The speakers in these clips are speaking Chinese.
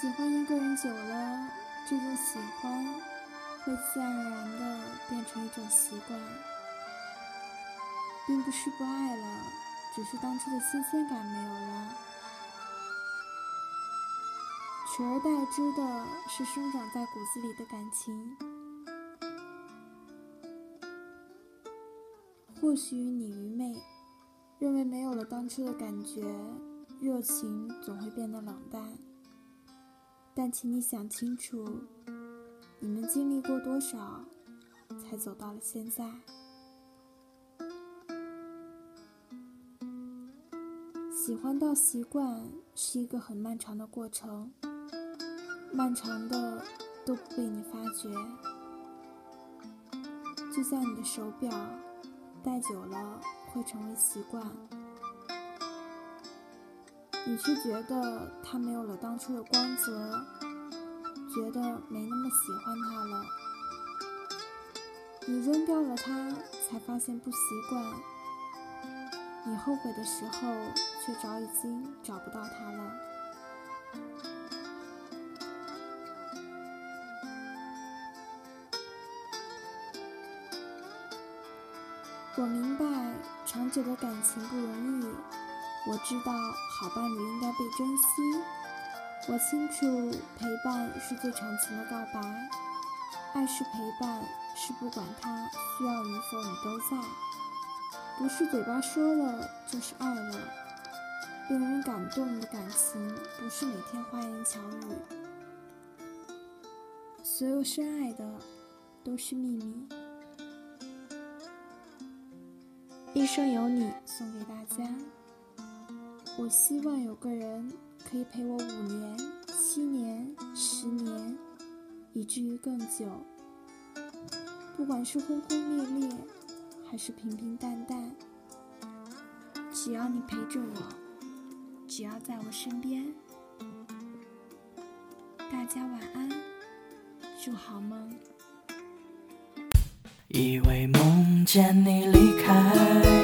喜欢一个人久了，这种喜欢会自然而然的变成一种习惯，并不是不爱了，只是当初的新鲜感没有了，取而代之的是生长在骨子里的感情。或许你愚昧，认为没有了当初的感觉，热情总会变得冷淡。但请你想清楚，你们经历过多少，才走到了现在？喜欢到习惯是一个很漫长的过程，漫长的都不被你发觉。就像你的手表，戴久了会成为习惯。你却觉得他没有了当初的光泽，觉得没那么喜欢他了。你扔掉了他，才发现不习惯。你后悔的时候，却早已经找不到他了。我明白，长久的感情不容易。我知道好伴侣应该被珍惜，我清楚陪伴是最长情的告白，爱是陪伴，是不管他需要与否你都在，不是嘴巴说了就是爱了，令人感动的感情不是每天花言巧语，所有深爱的都是秘密，一生有你。送给大家。我希望有个人可以陪我五年、七年、十年，以至于更久。不管是轰轰烈烈，还是平平淡淡，只要你陪着我，只要在我身边。大家晚安，祝好梦。以为梦见你离开。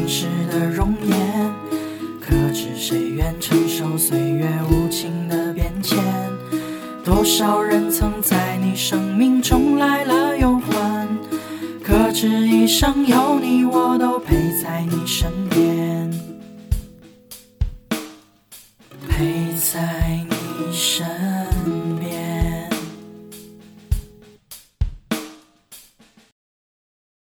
多少人曾在你生命中来了又还，可知一生有你，我都陪在你身边。